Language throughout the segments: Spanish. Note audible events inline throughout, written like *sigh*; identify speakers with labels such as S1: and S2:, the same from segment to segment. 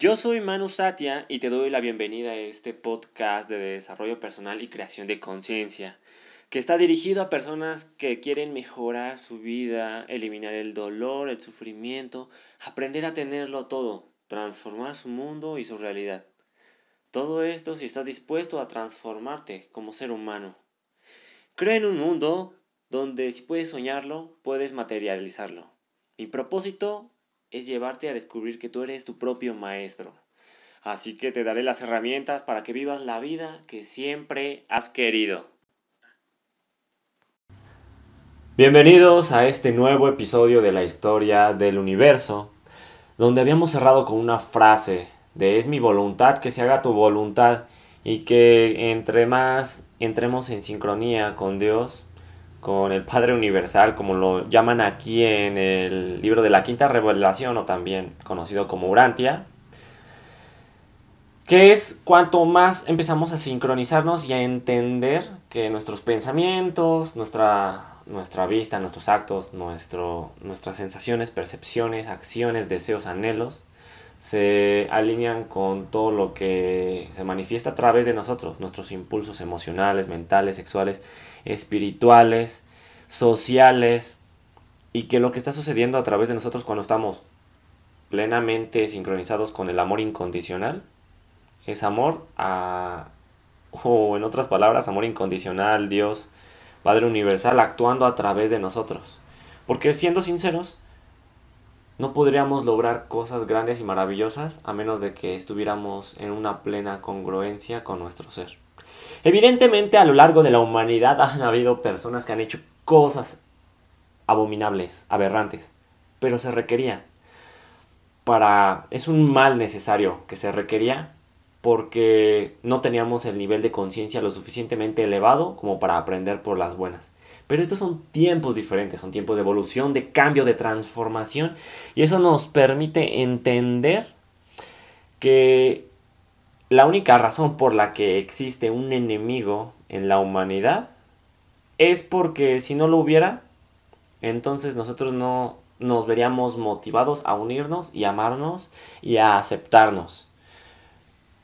S1: Yo soy Manu Satya y te doy la bienvenida a este podcast de desarrollo personal y creación de conciencia, que está dirigido a personas que quieren mejorar su vida, eliminar el dolor, el sufrimiento, aprender a tenerlo todo, transformar su mundo y su realidad. Todo esto si estás dispuesto a transformarte como ser humano. Creo en un mundo donde si puedes soñarlo, puedes materializarlo. Mi propósito es llevarte a descubrir que tú eres tu propio maestro. Así que te daré las herramientas para que vivas la vida que siempre has querido. Bienvenidos a este nuevo episodio de la historia del universo, donde habíamos cerrado con una frase de es mi voluntad que se haga tu voluntad y que entre más entremos en sincronía con Dios, con el Padre Universal, como lo llaman aquí en el libro de la Quinta Revelación, o también conocido como Urantia, que es cuanto más empezamos a sincronizarnos y a entender que nuestros pensamientos, nuestra, nuestra vista, nuestros actos, nuestro, nuestras sensaciones, percepciones, acciones, deseos, anhelos, se alinean con todo lo que se manifiesta a través de nosotros, nuestros impulsos emocionales, mentales, sexuales, espirituales, sociales, y que lo que está sucediendo a través de nosotros cuando estamos plenamente sincronizados con el amor incondicional, es amor a, o en otras palabras, amor incondicional, Dios, Padre Universal, actuando a través de nosotros. Porque siendo sinceros, no podríamos lograr cosas grandes y maravillosas a menos de que estuviéramos en una plena congruencia con nuestro ser. Evidentemente a lo largo de la humanidad han habido personas que han hecho cosas abominables, aberrantes, pero se requería para es un mal necesario que se requería porque no teníamos el nivel de conciencia lo suficientemente elevado como para aprender por las buenas. Pero estos son tiempos diferentes, son tiempos de evolución, de cambio, de transformación. Y eso nos permite entender que la única razón por la que existe un enemigo en la humanidad es porque si no lo hubiera, entonces nosotros no nos veríamos motivados a unirnos y amarnos y a aceptarnos.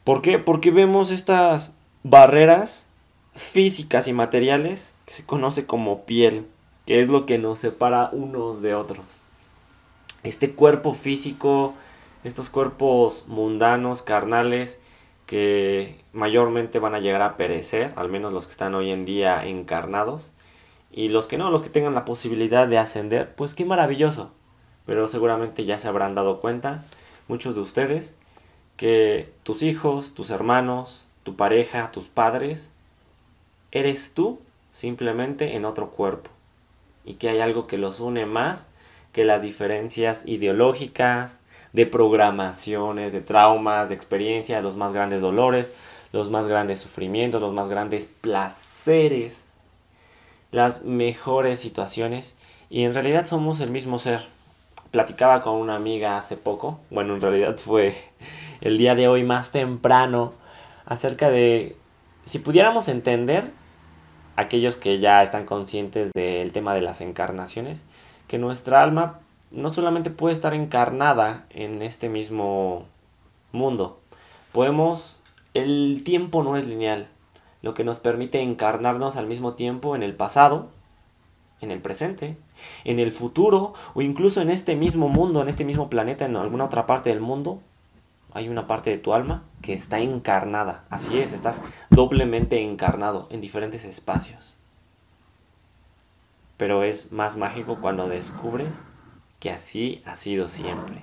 S1: ¿Por qué? Porque vemos estas barreras físicas y materiales que se conoce como piel, que es lo que nos separa unos de otros. Este cuerpo físico, estos cuerpos mundanos, carnales, que mayormente van a llegar a perecer, al menos los que están hoy en día encarnados, y los que no, los que tengan la posibilidad de ascender, pues qué maravilloso. Pero seguramente ya se habrán dado cuenta, muchos de ustedes, que tus hijos, tus hermanos, tu pareja, tus padres, eres tú simplemente en otro cuerpo y que hay algo que los une más que las diferencias ideológicas, de programaciones, de traumas, de experiencias, los más grandes dolores, los más grandes sufrimientos, los más grandes placeres, las mejores situaciones y en realidad somos el mismo ser. Platicaba con una amiga hace poco, bueno en realidad fue el día de hoy más temprano, acerca de si pudiéramos entender aquellos que ya están conscientes del tema de las encarnaciones, que nuestra alma no solamente puede estar encarnada en este mismo mundo, podemos, el tiempo no es lineal, lo que nos permite encarnarnos al mismo tiempo en el pasado, en el presente, en el futuro o incluso en este mismo mundo, en este mismo planeta, en alguna otra parte del mundo, hay una parte de tu alma que está encarnada. Así es, estás doblemente encarnado en diferentes espacios. Pero es más mágico cuando descubres que así ha sido siempre.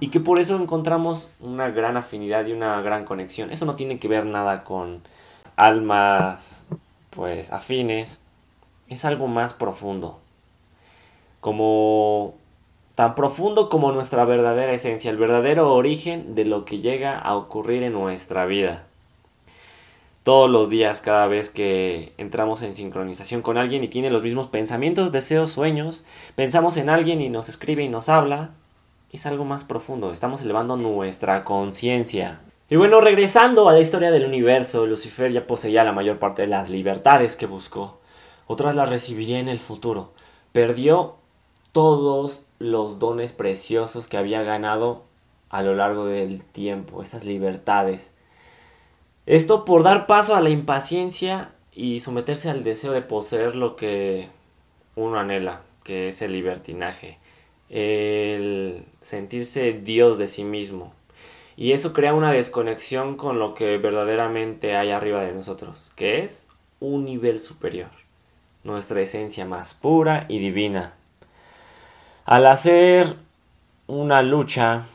S1: Y que por eso encontramos una gran afinidad y una gran conexión. Esto no tiene que ver nada con almas pues afines. Es algo más profundo. Como tan profundo como nuestra verdadera esencia, el verdadero origen de lo que llega a ocurrir en nuestra vida. Todos los días, cada vez que entramos en sincronización con alguien y tiene los mismos pensamientos, deseos, sueños, pensamos en alguien y nos escribe y nos habla, es algo más profundo, estamos elevando nuestra conciencia. Y bueno, regresando a la historia del universo, Lucifer ya poseía la mayor parte de las libertades que buscó. Otras las recibiría en el futuro. Perdió todos los dones preciosos que había ganado a lo largo del tiempo, esas libertades. Esto por dar paso a la impaciencia y someterse al deseo de poseer lo que uno anhela, que es el libertinaje, el sentirse Dios de sí mismo. Y eso crea una desconexión con lo que verdaderamente hay arriba de nosotros, que es un nivel superior, nuestra esencia más pura y divina. Al hacer una lucha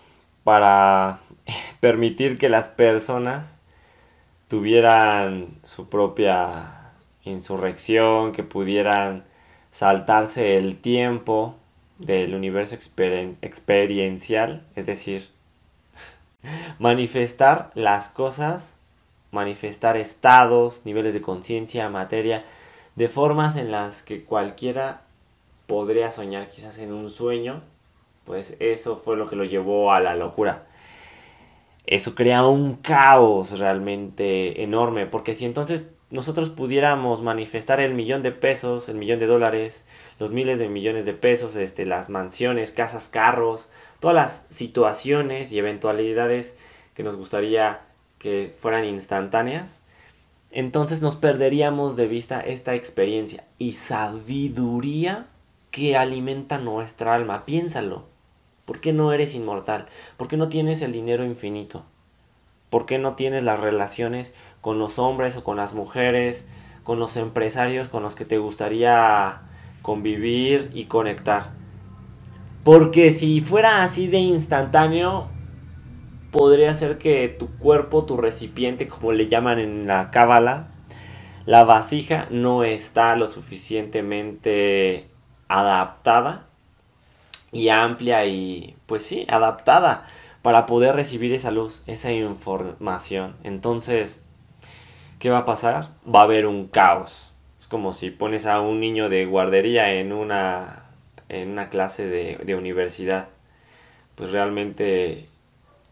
S1: para *laughs* permitir que las personas tuvieran su propia insurrección, que pudieran saltarse el tiempo del universo experiencial, es decir, *laughs* manifestar las cosas, manifestar estados, niveles de conciencia, materia, de formas en las que cualquiera podría soñar quizás en un sueño, pues eso fue lo que lo llevó a la locura. Eso crea un caos realmente enorme, porque si entonces nosotros pudiéramos manifestar el millón de pesos, el millón de dólares, los miles de millones de pesos, este, las mansiones, casas, carros, todas las situaciones y eventualidades que nos gustaría que fueran instantáneas, entonces nos perderíamos de vista esta experiencia y sabiduría que alimenta nuestra alma. Piénsalo. ¿Por qué no eres inmortal? ¿Por qué no tienes el dinero infinito? ¿Por qué no tienes las relaciones con los hombres o con las mujeres, con los empresarios con los que te gustaría convivir y conectar? Porque si fuera así de instantáneo, podría ser que tu cuerpo, tu recipiente, como le llaman en la cábala, la vasija no está lo suficientemente adaptada y amplia y pues sí, adaptada para poder recibir esa luz, esa información. Entonces, ¿qué va a pasar? Va a haber un caos. Es como si pones a un niño de guardería en una, en una clase de, de universidad. Pues realmente,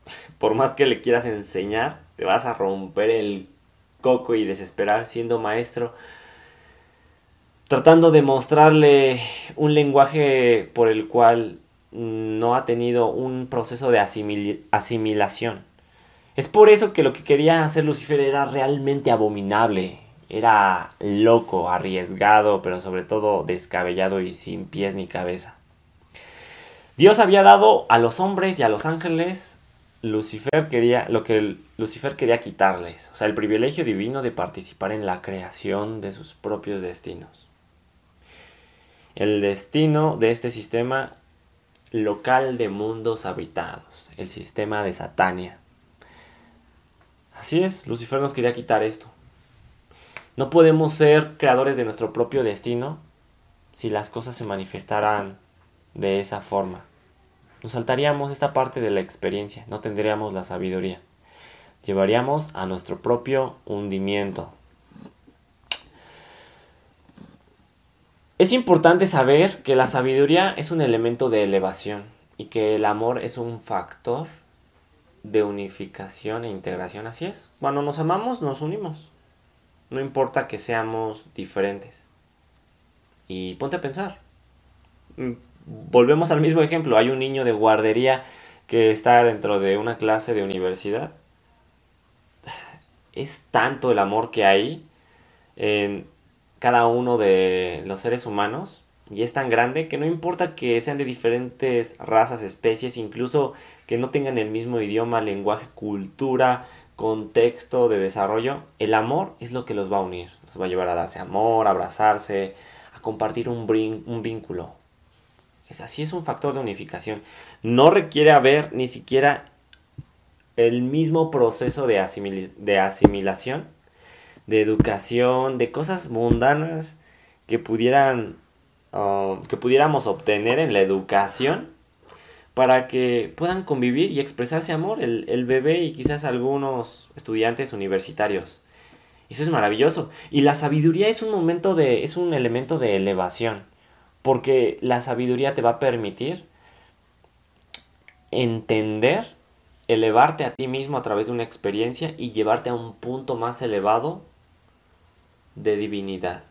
S1: *laughs* por más que le quieras enseñar, te vas a romper el coco y desesperar siendo maestro tratando de mostrarle un lenguaje por el cual no ha tenido un proceso de asimilación. Es por eso que lo que quería hacer Lucifer era realmente abominable, era loco, arriesgado, pero sobre todo descabellado y sin pies ni cabeza. Dios había dado a los hombres y a los ángeles Lucifer quería lo que Lucifer quería quitarles, o sea, el privilegio divino de participar en la creación de sus propios destinos. El destino de este sistema local de mundos habitados, el sistema de Satania. Así es, Lucifer nos quería quitar esto. No podemos ser creadores de nuestro propio destino si las cosas se manifestaran de esa forma. Nos saltaríamos esta parte de la experiencia, no tendríamos la sabiduría. Llevaríamos a nuestro propio hundimiento. Es importante saber que la sabiduría es un elemento de elevación y que el amor es un factor de unificación e integración. Así es. Cuando nos amamos, nos unimos. No importa que seamos diferentes. Y ponte a pensar. Mm, volvemos al mismo ejemplo. Hay un niño de guardería que está dentro de una clase de universidad. *laughs* Es tanto el amor que hay en cada uno de los seres humanos y es tan grande que no importa que sean de diferentes razas, especies, incluso que no tengan el mismo idioma, lenguaje, cultura, contexto de desarrollo, el amor es lo que los va a unir, los va a llevar a darse amor, a abrazarse, a compartir un, vínculo. Es así es un factor de unificación. No requiere haber ni siquiera el mismo proceso de asimilación de educación, de cosas mundanas que pudieran um, que pudiéramos obtener en la educación para que puedan convivir y expresarse amor el, el bebé y quizás algunos estudiantes universitarios. Eso es maravilloso. Y la sabiduría es un momento de. es un elemento de elevación. Porque la sabiduría te va a permitir entender, elevarte a ti mismo a través de una experiencia y llevarte a un punto más elevado de divinidad.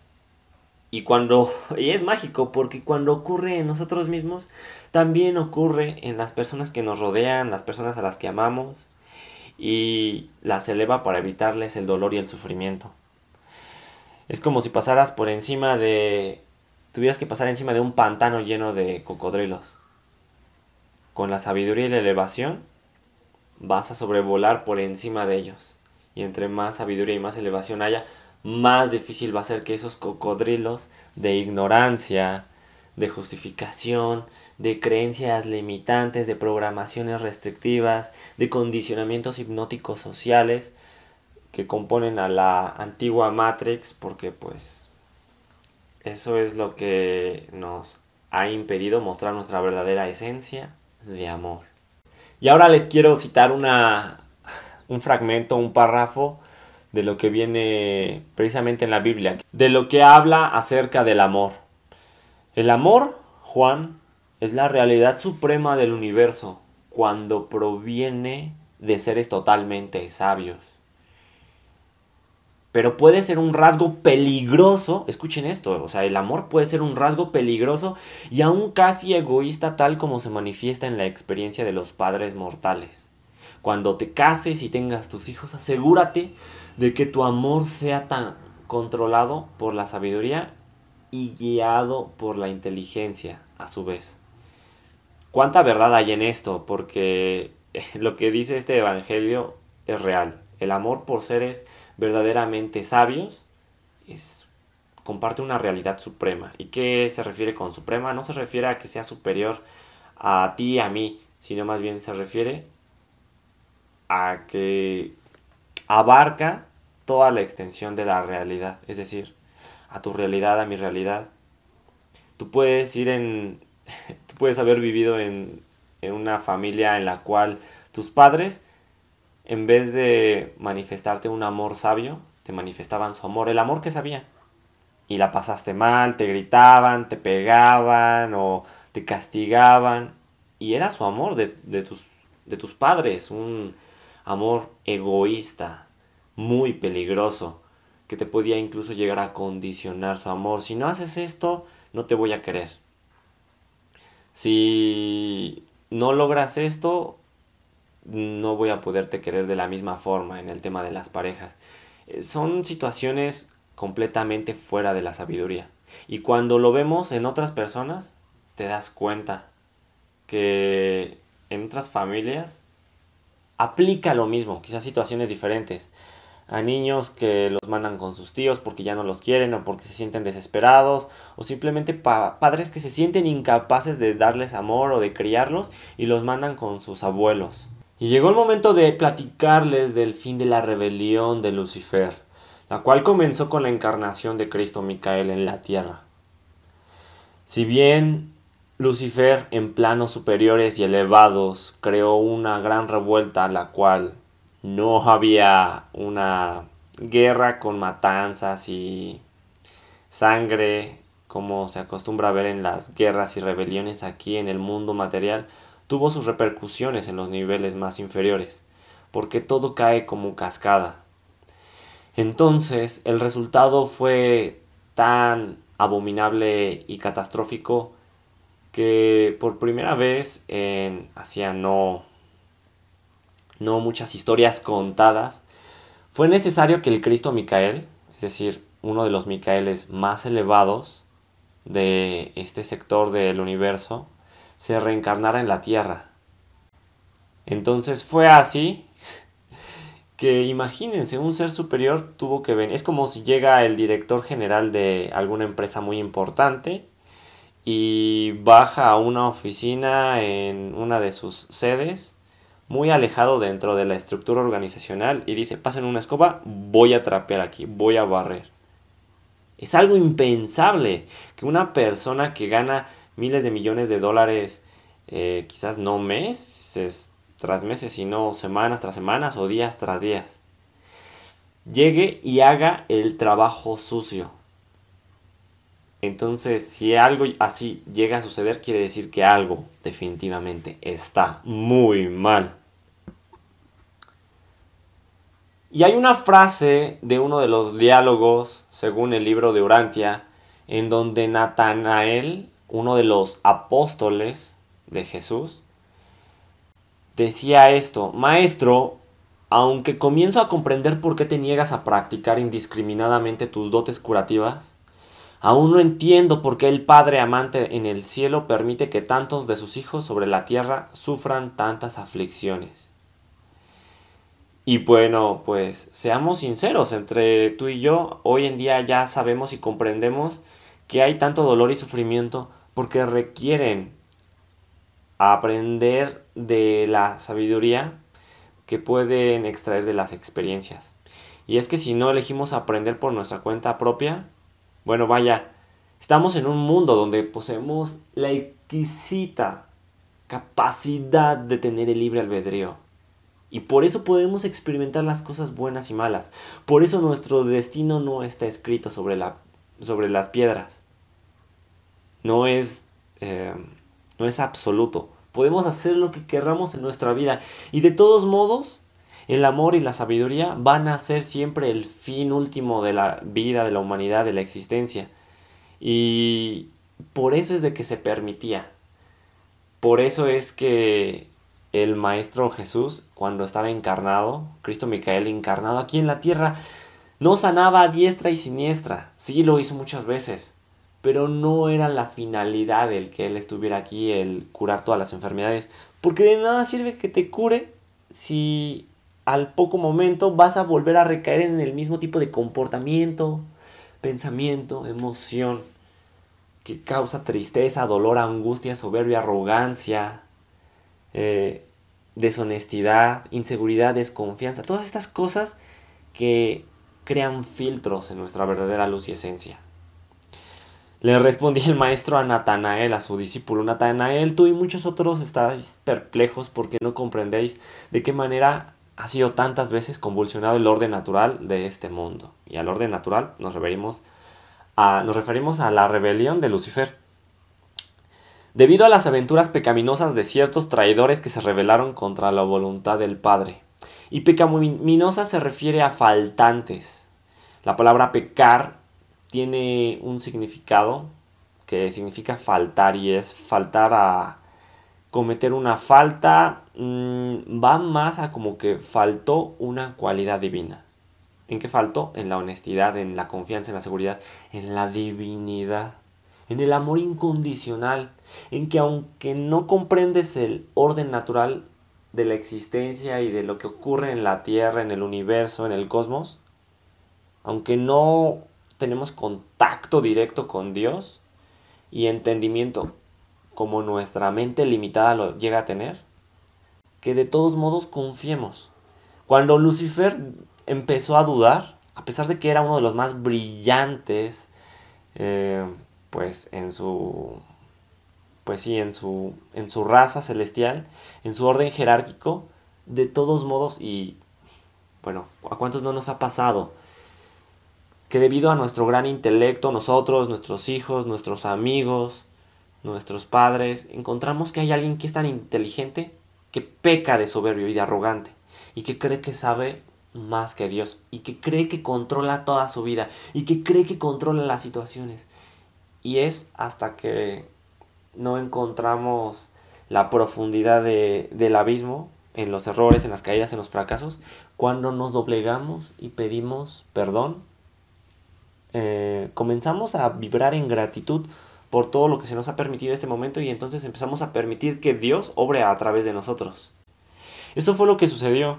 S1: Y cuando *laughs* y es mágico porque cuando ocurre en nosotros mismos, también ocurre en las personas que nos rodean, las personas a las que amamos y las eleva para evitarles el dolor y el sufrimiento. Es como si pasaras por encima de tuvieras que pasar encima de un pantano lleno de cocodrilos. Con la sabiduría y la elevación vas a sobrevolar por encima de ellos. Y entre más sabiduría y más elevación haya, más difícil va a ser que esos cocodrilos de ignorancia, de justificación, de creencias limitantes, de programaciones restrictivas, de condicionamientos hipnóticos sociales que componen a la antigua Matrix, porque pues eso es lo que nos ha impedido mostrar nuestra verdadera esencia de amor. Y ahora les quiero citar una, un fragmento, un párrafo de lo que viene precisamente en la Biblia, de lo que habla acerca del amor. El amor, Juan, es la realidad suprema del universo cuando proviene de seres totalmente sabios. Pero puede ser un rasgo peligroso, escuchen esto, o sea, el amor puede ser un rasgo peligroso y aún casi egoísta tal como se manifiesta en la experiencia de los padres mortales. Cuando te cases y tengas tus hijos, asegúrate de que tu amor sea tan controlado por la sabiduría y guiado por la inteligencia a su vez. ¿Cuánta verdad hay en esto? Porque *laughs* lo que dice este Evangelio es real. El amor por seres verdaderamente sabios es, comparte una realidad suprema. ¿Y qué se refiere con suprema? No se refiere a que sea superior a ti a mí, sino más bien se refiere a que abarca toda la extensión de la realidad, es decir, a tu realidad, a mi realidad. Tú puedes ir en, *laughs* tú puedes haber vivido en, en una familia en la cual tus padres, en vez de manifestarte un amor sabio, te manifestaban su amor, el amor que sabían. Y la pasaste mal, te gritaban, te pegaban o te castigaban. Y era su amor de, de tus, de tus padres, un, amor egoísta, muy peligroso, que te podía incluso llegar a condicionar su amor. Si no haces esto, no te voy a querer. Si no logras esto, no voy a poderte querer de la misma forma en el tema de las parejas. Eh, son situaciones completamente fuera de la sabiduría. Y cuando lo vemos en otras personas, te das cuenta que en otras familias aplica lo mismo, quizás situaciones diferentes. A niños que los mandan con sus tíos porque ya no los quieren o porque se sienten desesperados, o simplemente padres que se sienten incapaces de darles amor o de criarlos y los mandan con sus abuelos. Y llegó el momento de platicarles del fin de la rebelión de Lucifer, la cual comenzó con la encarnación de Cristo Micael en la tierra. Si bien Lucifer en planos superiores y elevados creó una gran revuelta la cual no había una guerra con matanzas y sangre como se acostumbra a ver en las guerras y rebeliones aquí en el mundo material, tuvo sus repercusiones en los niveles más inferiores, porque todo cae como cascada. Entonces el resultado fue tan abominable y catastrófico que por primera vez en hacía no no muchas historias contadas fue necesario que el Cristo Micael, es decir, uno de los Micaeles más elevados de este sector del universo, se reencarnara en la Tierra. Entonces fue así *laughs* que imagínense, un ser superior tuvo que venir. Es como si llega el director general de alguna empresa muy importante y baja a una oficina en una de sus sedes, muy alejado dentro de la estructura organizacional y dice, pasen una escoba, voy a trapear aquí, voy a barrer. Es algo impensable que una persona que gana miles de millones de dólares, eh, quizás no meses tras meses, sino semanas tras semanas o días tras días, llegue y haga el trabajo sucio entonces, si algo así llega a suceder, quiere decir que algo definitivamente está muy mal. Y hay una frase de uno de los diálogos, según el libro de Urantia, en donde Natanael, uno de los apóstoles de Jesús, decía esto, Maestro, aunque comienzo a comprender por qué te niegas a practicar indiscriminadamente tus dotes curativas, aún no entiendo por qué el Padre amante en el cielo permite que tantos de sus hijos sobre la tierra sufran tantas aflicciones. Y bueno, pues seamos sinceros, entre tú y yo, hoy en día ya sabemos y comprendemos que hay tanto dolor y sufrimiento porque requieren aprender de la sabiduría que pueden extraer de las experiencias. Y es que si no elegimos aprender por nuestra cuenta propia, bueno, vaya, estamos en un mundo donde poseemos la exquisita capacidad de tener el libre albedrío. Y por eso podemos experimentar las cosas buenas y malas. Por eso nuestro destino no está escrito sobre, la, sobre las piedras. No es, eh, no es absoluto. Podemos hacer lo que querramos en nuestra vida. Y de todos modos, el amor y la sabiduría van a ser siempre el fin último de la vida, de la humanidad, de la existencia. Y por eso es de que se permitía. Por eso es que el Maestro Jesús, cuando estaba encarnado, Cristo Micael encarnado aquí en la tierra, no sanaba a diestra y siniestra. Sí lo hizo muchas veces pero no era la finalidad el que él estuviera aquí, el curar todas las enfermedades, porque de nada sirve que te cure si al poco momento vas a volver a recaer en el mismo tipo de comportamiento, pensamiento, emoción, que causa tristeza, dolor, angustia, soberbia, arrogancia, eh, deshonestidad, inseguridad, desconfianza, todas estas cosas que crean filtros en nuestra verdadera luz y esencia. Le respondía el maestro a Natanael, a su discípulo. Natanael, tú y muchos otros estáis perplejos porque no comprendéis de qué manera ha sido tantas veces convulsionado el orden natural de este mundo. Y al orden natural nos referimos a, nos referimos a la rebelión de Lucifer. Debido a las aventuras pecaminosas de ciertos traidores que se rebelaron contra la voluntad del Padre. Y pecaminosa se refiere a faltantes. La palabra pecar tiene un significado que significa faltar y es faltar a cometer una falta, mm, va más a como que faltó una cualidad divina. ¿En qué faltó? En la honestidad, en la confianza, en la seguridad, en la divinidad, en el amor incondicional, en que aunque no comprendes el orden natural de la existencia y de lo que ocurre en la Tierra, en el universo, en el cosmos, aunque no tenemos contacto directo con Dios y entendimiento como nuestra mente limitada lo llega a tener, que de todos modos confiemos. Cuando Lucifer empezó a dudar, a pesar de que era uno de los más brillantes, eh, pues en su, pues sí, en su, en su raza celestial, en su orden jerárquico, de todos modos, y bueno, ¿a cuántos no nos ha pasado? que debido a nuestro gran intelecto, nosotros, nuestros hijos, nuestros amigos, nuestros padres, encontramos que hay alguien que es tan inteligente que peca de soberbio y de arrogante y que cree que sabe más que Dios y que cree que controla toda su vida y que cree que controla las situaciones. Y es hasta que no encontramos la profundidad del abismo en los errores, en las caídas, en los fracasos, cuando nos doblegamos y pedimos perdón eh, comenzamos a vibrar en gratitud por todo lo que se nos ha permitido en este momento y entonces empezamos a permitir que Dios obre a través de nosotros. Eso fue lo que sucedió.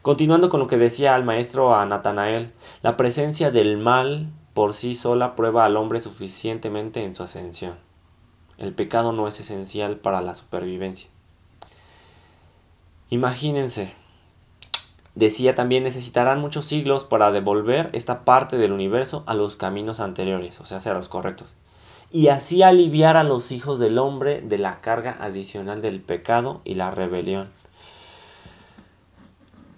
S1: Continuando con lo que decía el maestro a Natanael, la presencia del mal por sí sola prueba al hombre suficientemente en su ascensión. El pecado no es esencial para la supervivencia. Imagínense, Decía también necesitarán muchos siglos para devolver esta parte del universo a los caminos anteriores, o sea, a los correctos. Y así aliviar a los hijos del hombre de la carga adicional del pecado y la rebelión.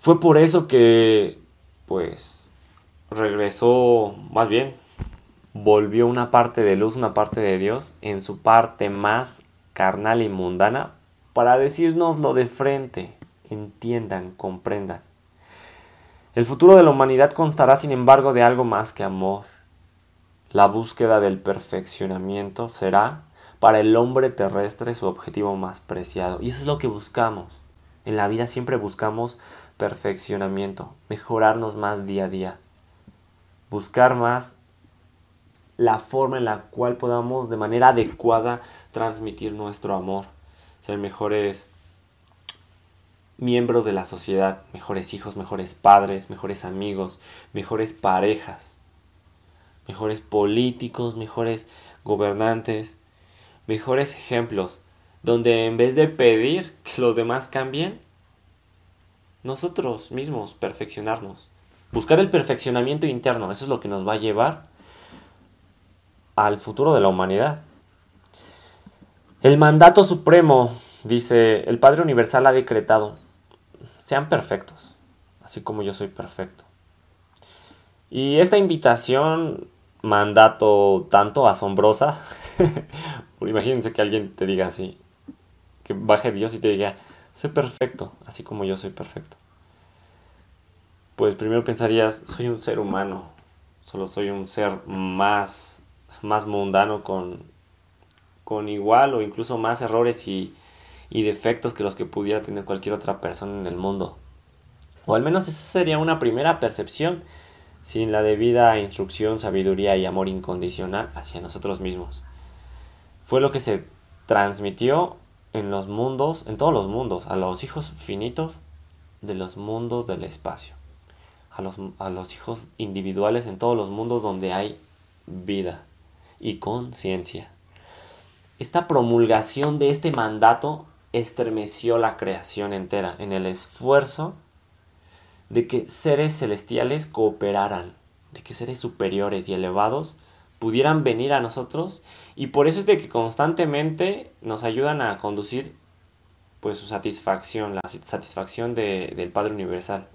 S1: Fue por eso que, pues, regresó, más bien, volvió una parte de luz, una parte de Dios, en su parte más carnal y mundana, para decirnoslo de frente, entiendan, comprendan. El futuro de la humanidad constará, sin embargo, de algo más que amor. La búsqueda del perfeccionamiento será para el hombre terrestre su objetivo más preciado. Y eso es lo que buscamos. En la vida siempre buscamos perfeccionamiento, mejorarnos más día a día, buscar más la forma en la cual podamos de manera adecuada transmitir nuestro amor, ser mejores miembros de la sociedad, mejores hijos, mejores padres, mejores amigos, mejores parejas, mejores políticos, mejores gobernantes, mejores ejemplos, donde en vez de pedir que los demás cambien, nosotros mismos perfeccionarnos. Buscar el perfeccionamiento interno, eso es lo que nos va a llevar al futuro de la humanidad. El mandato supremo, dice, el Padre Universal ha decretado, sean perfectos, así como yo soy perfecto. Y esta invitación, mandato tanto asombrosa, *laughs* imagínense que alguien te diga así, que baje Dios y te diga, sé perfecto, así como yo soy perfecto. Pues primero pensarías, soy un ser humano, solo soy un ser más, más mundano con, con igual o incluso más errores y, y defectos que los que pudiera tener cualquier otra persona en el mundo. O al menos esa sería una primera percepción sin la debida instrucción, sabiduría y amor incondicional hacia nosotros mismos. Fue lo que se transmitió en los mundos, en todos los mundos, a los hijos finitos de los mundos del espacio, a los, a los hijos individuales en todos los mundos donde hay vida y conciencia. Esta promulgación de este mandato estremeció la creación entera en el esfuerzo de que seres celestiales cooperaran, de que seres superiores y elevados pudieran venir a nosotros. Y por eso es de que constantemente nos ayudan a conducir pues su satisfacción, la satisfacción del Padre Universal,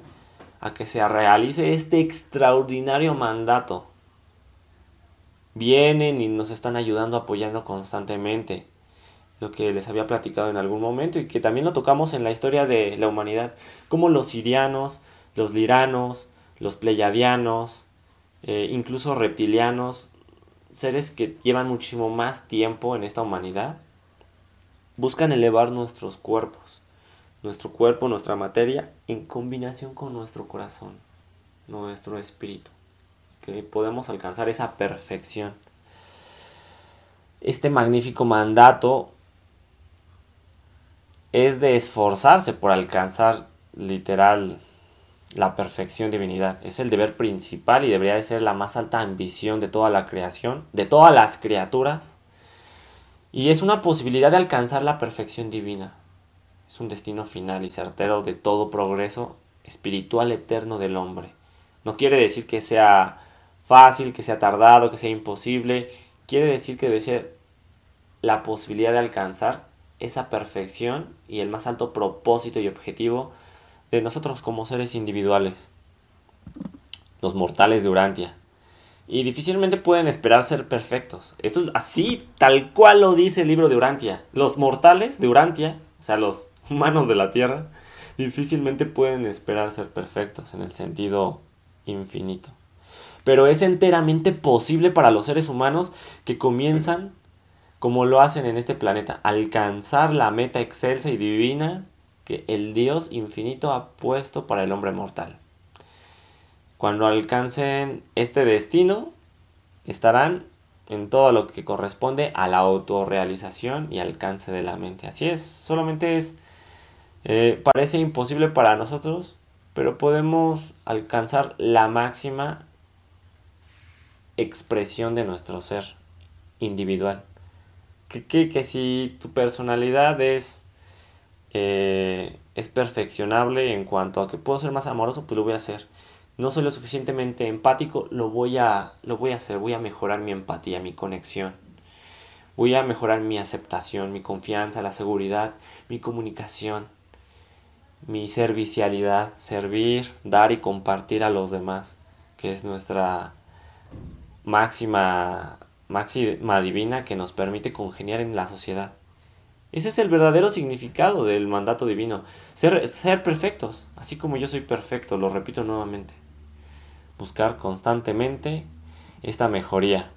S1: a que se realice este extraordinario mandato. Vienen y nos están ayudando, apoyando constantemente, lo que les había platicado en algún momento y que también lo tocamos en la historia de la humanidad, como los sirianos, los liranos, los pleyadianos, eh, incluso reptilianos, seres que llevan muchísimo más tiempo en esta humanidad, buscan elevar nuestros cuerpos, nuestro cuerpo, nuestra materia, en combinación con nuestro corazón, nuestro espíritu, que podemos alcanzar esa perfección. Este magnífico mandato es de esforzarse por alcanzar literal la perfección divinidad. Es el deber principal y debería de ser la más alta ambición de toda la creación, de todas las criaturas. Y es una posibilidad de alcanzar la perfección divina. Es un destino final y certero de todo progreso espiritual eterno del hombre. No quiere decir que sea fácil, que sea tardado, que sea imposible. Quiere decir que debe ser la posibilidad de alcanzar esa perfección y el más alto propósito y objetivo de nosotros como seres individuales, los mortales de Urantia. Y difícilmente pueden esperar ser perfectos. Esto es así, tal cual lo dice el libro de Urantia. Los mortales de Urantia, o sea, los humanos de la Tierra, difícilmente pueden esperar ser perfectos en el sentido infinito. Pero es enteramente posible para los seres humanos que comienzan, como lo hacen en este planeta, alcanzar la meta excelsa y divina que el Dios infinito ha puesto para el hombre mortal. Cuando alcancen este destino, estarán en todo lo que corresponde a la autorrealización y alcance de la mente. Así es, solamente es, eh, parece imposible para nosotros, pero podemos alcanzar la máxima expresión de nuestro ser individual. Que, que, que si tu personalidad es eh, es perfeccionable en cuanto a que puedo ser más amoroso, pues lo voy a hacer. No soy lo suficientemente empático, lo voy a, lo voy a hacer, voy a mejorar mi empatía, mi conexión. Voy a mejorar mi aceptación, mi confianza, la seguridad, mi comunicación, mi servicialidad, servir, dar y compartir a los demás, que es nuestra máxima, máxima divina que nos permite congeniar en la sociedad. Ese es el verdadero significado del mandato divino. Ser, ser perfectos, así como yo soy perfecto, lo repito nuevamente. Buscar constantemente esta mejoría.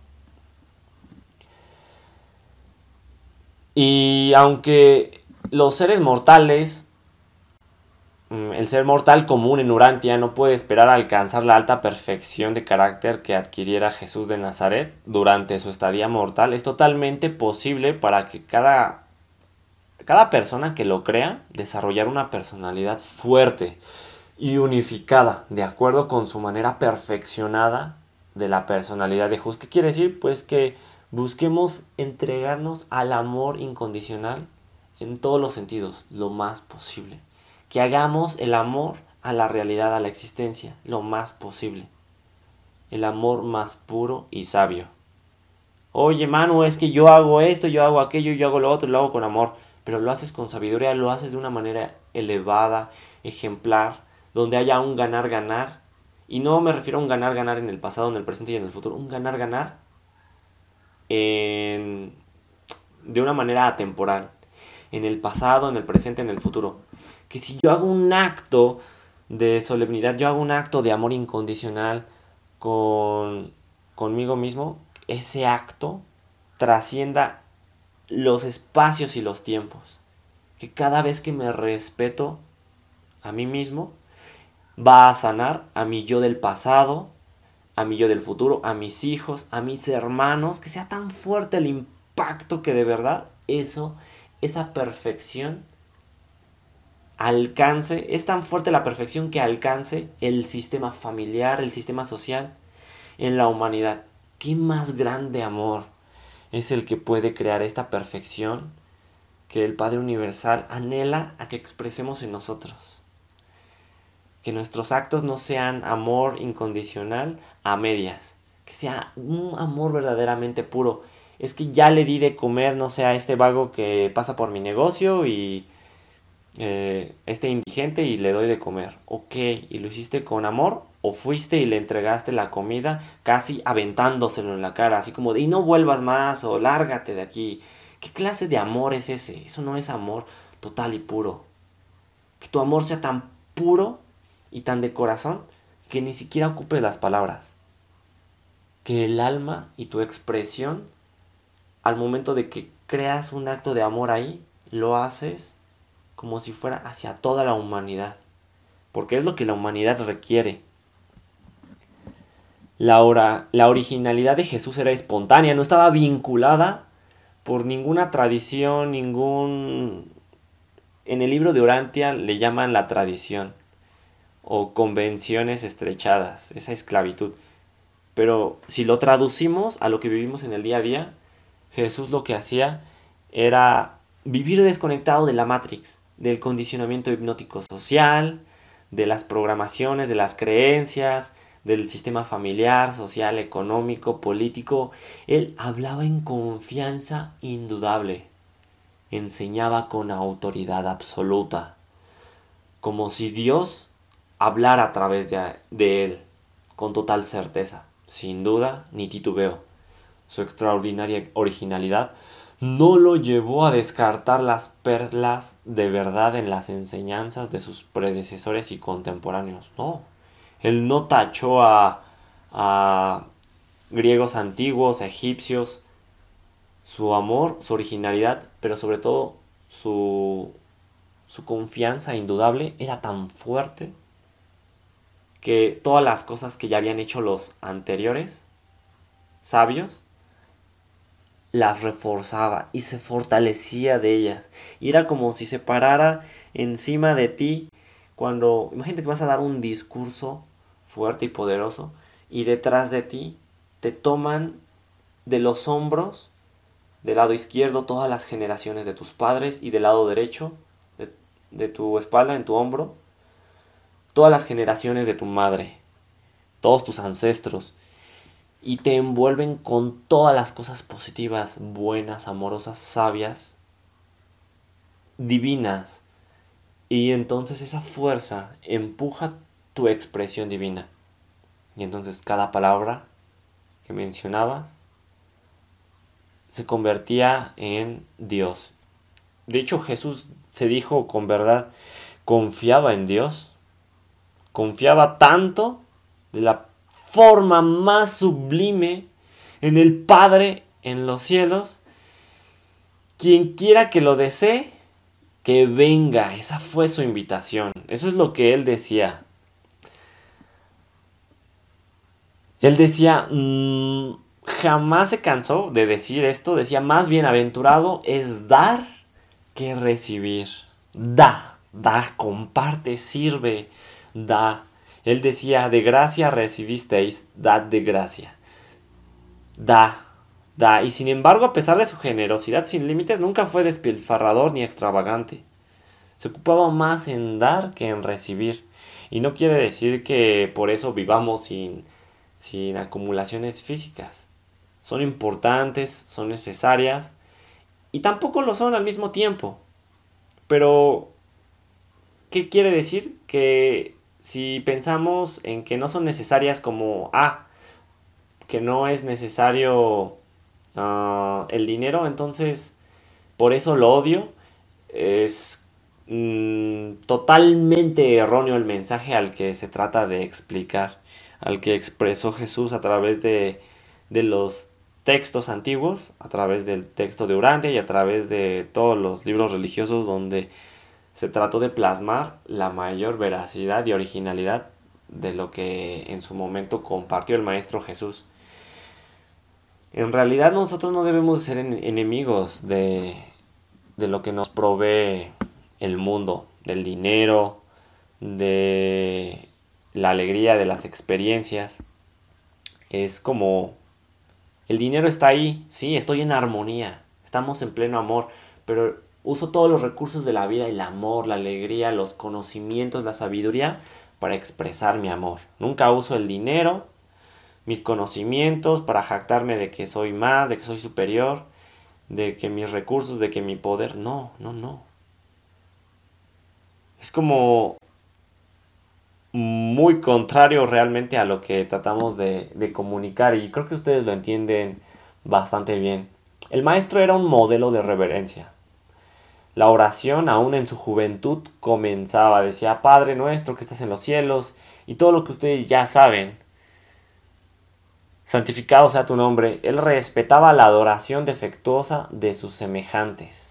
S1: Y aunque los seres mortales, mm, el ser mortal común en Urantia no puede esperar alcanzar la alta perfección de carácter que adquiriera Jesús de Nazaret durante su estadía mortal, es totalmente posible para que cada cada persona que lo crea desarrollar una personalidad fuerte y unificada, de acuerdo con su manera perfeccionada de la personalidad de Jesús. ¿Qué quiere decir? Pues que busquemos entregarnos al amor incondicional en todos los sentidos, lo más posible. Que hagamos el amor a la realidad, a la existencia, lo más posible. El amor más puro y sabio. Oye, Manu, es que yo hago esto, yo hago aquello, yo hago lo otro, lo hago con amor. Pero lo haces con sabiduría, lo haces de una manera elevada, ejemplar, donde haya un ganar-ganar. Y no me refiero a un ganar-ganar en el pasado, en el presente y en el futuro. Un ganar-ganar de una manera atemporal. En el pasado, en el presente, en el futuro. Que si yo hago un acto de solemnidad, yo hago un acto de amor incondicional con, conmigo mismo, ese acto trascienda los espacios y los tiempos. Que cada vez que me respeto a mí mismo, va a sanar a mi yo del pasado, a mi yo del futuro, a mis hijos, a mis hermanos, que sea tan fuerte el impacto que de verdad eso, esa perfección alcance, es tan fuerte la perfección que alcance el sistema familiar, el sistema social en la humanidad. ¿Qué más grande amor es el que puede crear esta perfección que el Padre Universal anhela a que expresemos en nosotros? que nuestros actos no sean amor incondicional a medias, que sea un amor verdaderamente puro. Es que ya le di de comer, no sé, a este vago que pasa por mi negocio y eh, este indigente y le doy de comer. Ok, ¿y lo hiciste con amor? ¿O fuiste y le entregaste la comida casi aventándoselo en la cara? Así como de, y no vuelvas más o lárgate de aquí. ¿Qué clase de amor es ese? Eso no es amor total y puro. Que tu amor sea tan puro y tan de corazón que ni siquiera ocupes las palabras. Que el alma y tu expresión, al momento de que creas un acto de amor ahí, lo haces como si fuera hacia toda la humanidad. Porque es lo que la humanidad requiere. La, la originalidad de Jesús era espontánea, no estaba vinculada por ninguna tradición, ningún... En el libro de Orantia le llaman la tradición o convenciones estrechadas, esa esclavitud. Pero si lo traducimos a lo que vivimos en el día a día, Jesús lo que hacía era vivir desconectado de la Matrix, del condicionamiento hipnótico social, de las programaciones, de las creencias, del sistema familiar, social, económico, político. Él hablaba en confianza indudable, enseñaba con autoridad absoluta, como si Dios hablar a través de, él con total certeza, sin duda ni titubeo. Su extraordinaria originalidad no lo llevó a descartar las perlas de verdad en las enseñanzas de sus predecesores y contemporáneos. No, él no tachó a, a griegos antiguos, egipcios, su amor, su originalidad, pero sobre todo su, su confianza indudable era tan fuerte que todas las cosas que ya habían hecho los anteriores sabios, las reforzaba y se fortalecía de ellas. Y era como si se parara encima de ti cuando, imagínate que vas a dar un discurso fuerte y poderoso y detrás de ti te toman de los hombros, del lado izquierdo, todas las generaciones de tus padres y del lado derecho, de, de tu espalda, en tu hombro, todas las generaciones de tu madre, todos tus ancestros, y te envuelven con todas las cosas positivas, buenas, amorosas, sabias, divinas. Y entonces esa fuerza empuja expresión divina. Y entonces cada palabra que mencionabas se convertía en Dios. De hecho Jesús se dijo con verdad, confiaba en Dios confiaba tanto de la forma más sublime en el Padre en los cielos, quien quiera que lo desee, que venga. Esa fue su invitación. Eso es lo que él decía. Él decía, mm, jamás se cansó de decir esto, decía, más bienaventurado es dar que recibir. Da, da, comparte, sirve, da. Él decía, de gracia recibisteis, dad de gracia. Da, da. Y sin embargo, a pesar de su generosidad sin límites, nunca fue despilfarrador ni extravagante. Se ocupaba más en dar que en recibir. Y no quiere decir que por eso vivamos sin, sin acumulaciones físicas. Son importantes, son necesarias y tampoco lo son al mismo tiempo. Pero, ¿qué quiere decir? Que si pensamos en que no son necesarias como, ah, que no es necesario ah, el dinero, entonces por eso lo odio, es mm, totalmente erróneo el mensaje al que se trata de explicar, al que expresó Jesús a través de, de los textos antiguos, a través del texto de Urantia y a través de todos los libros religiosos donde se trató de plasmar la mayor veracidad y originalidad de lo que en su momento compartió el Maestro Jesús. En realidad nosotros no debemos ser enemigos de, de lo que nos provee el mundo, del dinero, de la alegría, de las experiencias. Es como el dinero está ahí, sí, estoy en armonía, estamos en pleno amor, pero Uso todos los recursos de la vida, el amor, la alegría, los conocimientos, la sabiduría para expresar mi amor. Nunca uso el dinero, mis conocimientos para jactarme de que soy más, de que soy superior, de que mis recursos, de que mi poder. No, no, no. Es como muy contrario realmente a lo que tratamos de, de comunicar y creo que ustedes lo entienden bastante bien. El maestro era un modelo de reverencia, la oración, aún en su juventud, comenzaba. Decía, Padre nuestro que estás en los cielos, y todo lo que ustedes ya saben. Santificado sea tu nombre. Él respetaba la adoración defectuosa de sus semejantes.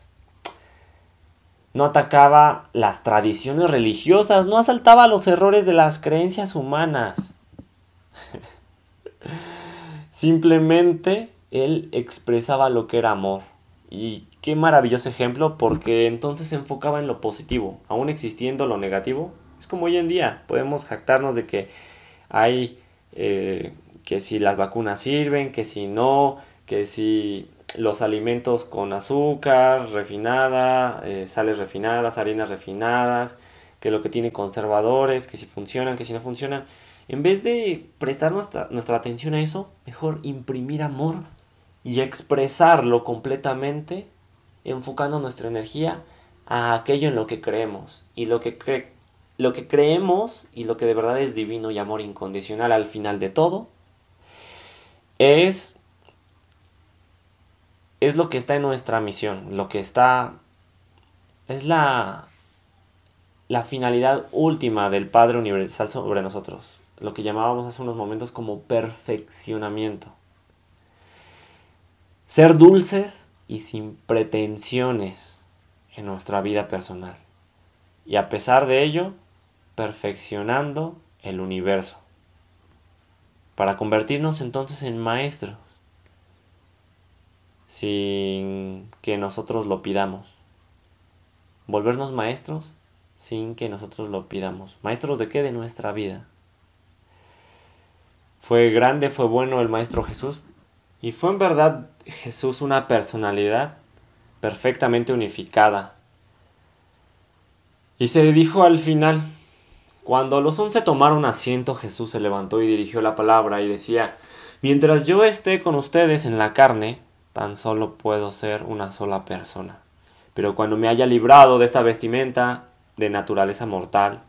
S1: No atacaba las tradiciones religiosas, no asaltaba los errores de las creencias humanas. *laughs* Simplemente él expresaba lo que era amor. Y qué maravilloso ejemplo porque entonces se enfocaba en lo positivo, aún existiendo lo negativo. Es como hoy en día, podemos jactarnos de que hay eh, que si las vacunas sirven, que si no, que si los alimentos con azúcar refinada, eh, sales refinadas, harinas refinadas, que lo que tiene conservadores, que si funcionan, que si no funcionan. En vez de prestar nuestra, nuestra atención a eso, mejor imprimir amor y expresarlo completamente enfocando nuestra energía a aquello en lo que creemos y lo que, lo que creemos y lo que de verdad es divino y amor incondicional al final de todo es es lo que está en nuestra misión, lo que está es la la finalidad última del Padre Universal sobre nosotros, lo que llamábamos hace unos momentos como perfeccionamiento. Ser dulces y sin pretensiones en nuestra vida personal. Y a pesar de ello, perfeccionando el universo. Para convertirnos entonces en maestros, sin que nosotros lo pidamos. Volvernos maestros sin que nosotros lo pidamos. ¿Maestros de qué? De nuestra vida. Fue grande, fue bueno el Maestro Jesús, y fue en verdad Jesús una personalidad perfectamente unificada. Y se dijo al final, cuando los once tomaron asiento, Jesús se levantó y dirigió la palabra y decía, mientras yo esté con ustedes en la carne, tan solo puedo ser una sola persona. Pero cuando me haya librado de esta vestimenta de naturaleza mortal,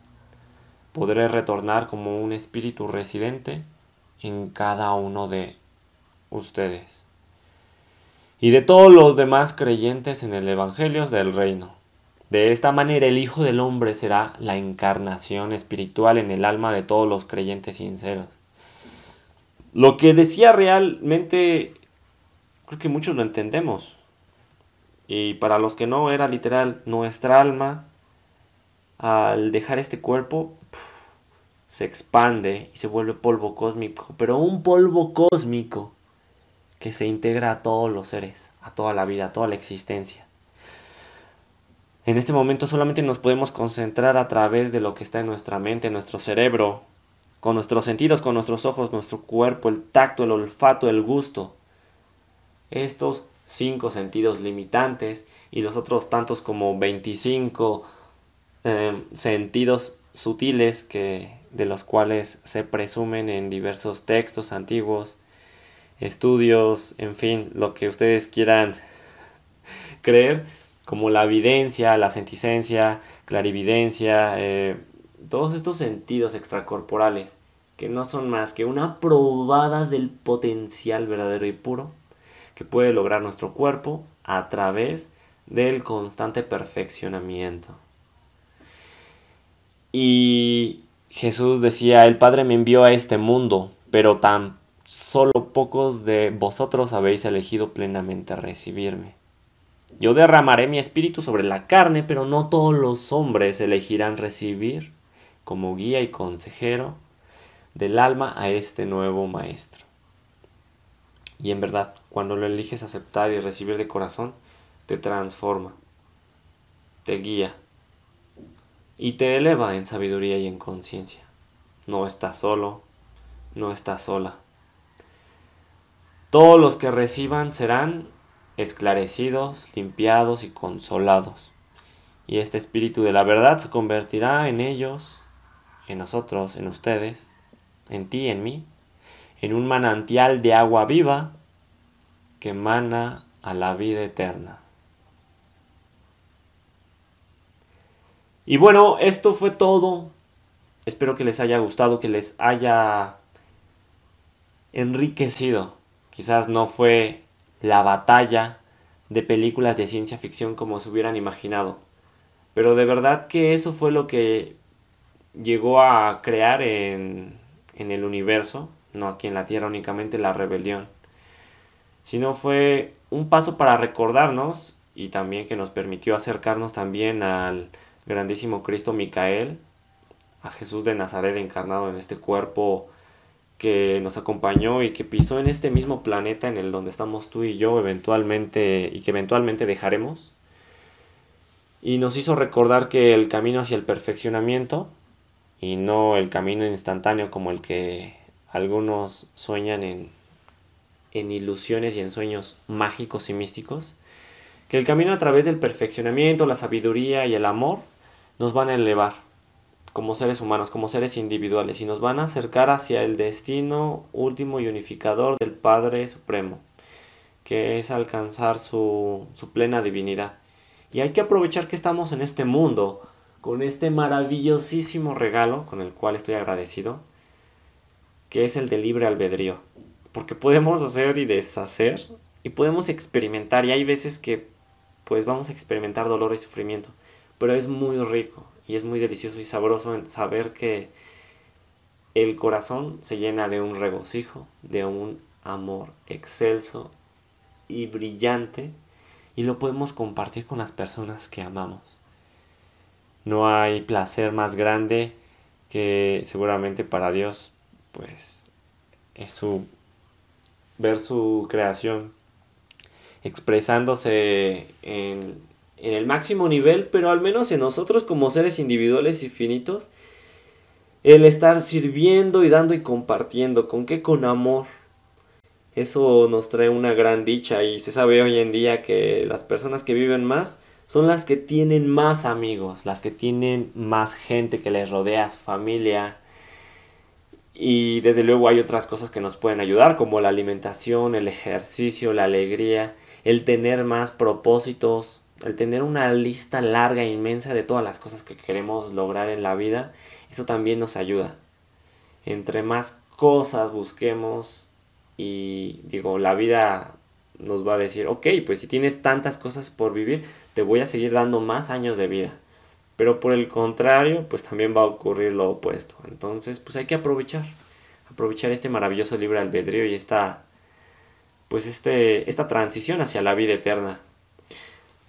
S1: podré retornar como un espíritu residente en cada uno de ustedes y de todos los demás creyentes en el Evangelio del Reino. De esta manera el Hijo del Hombre será la encarnación espiritual en el alma de todos los creyentes sinceros. Lo que decía realmente, creo que muchos lo entendemos. Y para los que no, era literal, nuestra alma, al dejar este cuerpo, se expande y se vuelve polvo cósmico, pero un polvo cósmico que se integra a todos los seres, a toda la vida, a toda la existencia. En este momento solamente nos podemos concentrar a través de lo que está en nuestra mente, nuestro cerebro, con nuestros sentidos, con nuestros ojos, nuestro cuerpo, el tacto, el olfato, el gusto. Estos cinco sentidos limitantes y los otros tantos como 25 eh, sentidos sutiles que, de los cuales se presumen en diversos textos antiguos, estudios, en fin, lo que ustedes quieran *laughs* creer, como la evidencia, la senticencia, clarividencia, eh, todos estos sentidos extracorporales, que no son más que una probada del potencial verdadero y puro que puede lograr nuestro cuerpo a través del constante perfeccionamiento. Y Jesús decía, el Padre me envió a este mundo, pero tan solo pocos de vosotros habéis elegido plenamente recibirme. Yo derramaré mi espíritu sobre la carne, pero no todos los hombres elegirán recibir como guía y consejero del alma a este nuevo maestro. Y en verdad, cuando lo eliges aceptar y recibir de corazón, te transforma, te guía y te eleva en sabiduría y en conciencia. No estás solo, no estás sola. Todos los que reciban serán esclarecidos, limpiados y consolados. Y este espíritu de la verdad se convertirá en ellos, en nosotros, en ustedes, en ti, en mí, en un manantial de agua viva que emana a la vida eterna. Y bueno, esto fue todo. Espero que les haya gustado, que les haya enriquecido Quizás no fue la batalla de películas de ciencia ficción como se hubieran imaginado. Pero de verdad que eso fue lo que llegó a crear en, en el universo, no aquí en la Tierra únicamente la rebelión, sino fue un paso para recordarnos y también que nos permitió acercarnos también al grandísimo Cristo Micael, a Jesús de Nazaret encarnado en este cuerpo que nos acompañó y que pisó en este mismo planeta en el donde estamos tú y yo eventualmente y que eventualmente dejaremos. Y nos hizo recordar que el camino hacia el perfeccionamiento y no el camino instantáneo como el que algunos sueñan en, en ilusiones y en sueños mágicos y místicos, que el camino a través del perfeccionamiento, la sabiduría y el amor nos van a elevar como seres humanos, como seres individuales, y nos van a acercar hacia el destino último y unificador del Padre Supremo, que es alcanzar su, plena divinidad. Y hay que aprovechar que estamos en este mundo, con este maravillosísimo regalo, con el cual estoy agradecido, que es el de libre albedrío. Porque podemos hacer y deshacer, y podemos experimentar, y hay veces que pues vamos a experimentar dolor y sufrimiento, pero es muy rico, y es muy delicioso y sabroso saber que el corazón se llena de un regocijo, de un amor excelso y brillante y lo podemos compartir con las personas que amamos. No hay placer más grande que seguramente para Dios pues es su ver su creación expresándose en en el máximo nivel, pero al menos en nosotros como seres individuales y finitos, el estar sirviendo y dando y compartiendo, ¿con qué? Con amor. Eso nos trae una gran dicha y se sabe hoy en día que las personas que viven más son las que tienen más amigos, las que tienen más gente que les rodea, su familia. Y desde luego hay otras cosas que nos pueden ayudar, como la alimentación, el ejercicio, la alegría, el tener más propósitos, el tener una lista larga e inmensa de todas las cosas que queremos lograr en la vida, eso también nos ayuda. Entre más cosas busquemos y digo, la vida nos va a decir, ok, pues si tienes tantas cosas por vivir, te voy a seguir dando más años de vida. Pero por el contrario, pues también va a ocurrir lo opuesto. Entonces, pues hay que aprovechar, aprovechar este maravilloso libre albedrío y esta, pues este, esta transición hacia la vida eterna.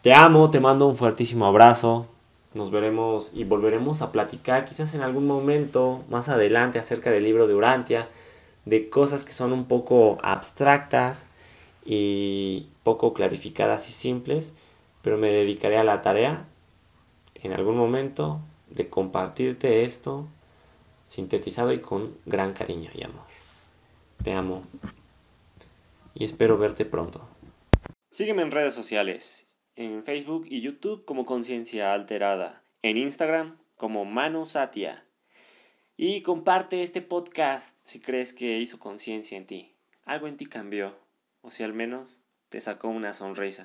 S1: Te amo, te mando un fuertísimo abrazo. Nos veremos y volveremos a platicar quizás en algún momento más adelante acerca del libro de Urantia, de cosas que son un poco abstractas y poco clarificadas y simples, pero me dedicaré a la tarea en algún momento de compartirte esto sintetizado y con gran cariño y amor. Te amo y espero verte pronto. Sígueme en redes sociales, en Facebook y YouTube como Conciencia Alterada, en Instagram como Manu Satia. Y comparte este podcast si crees que hizo conciencia en ti. Algo en ti cambió, o si al menos te sacó una sonrisa.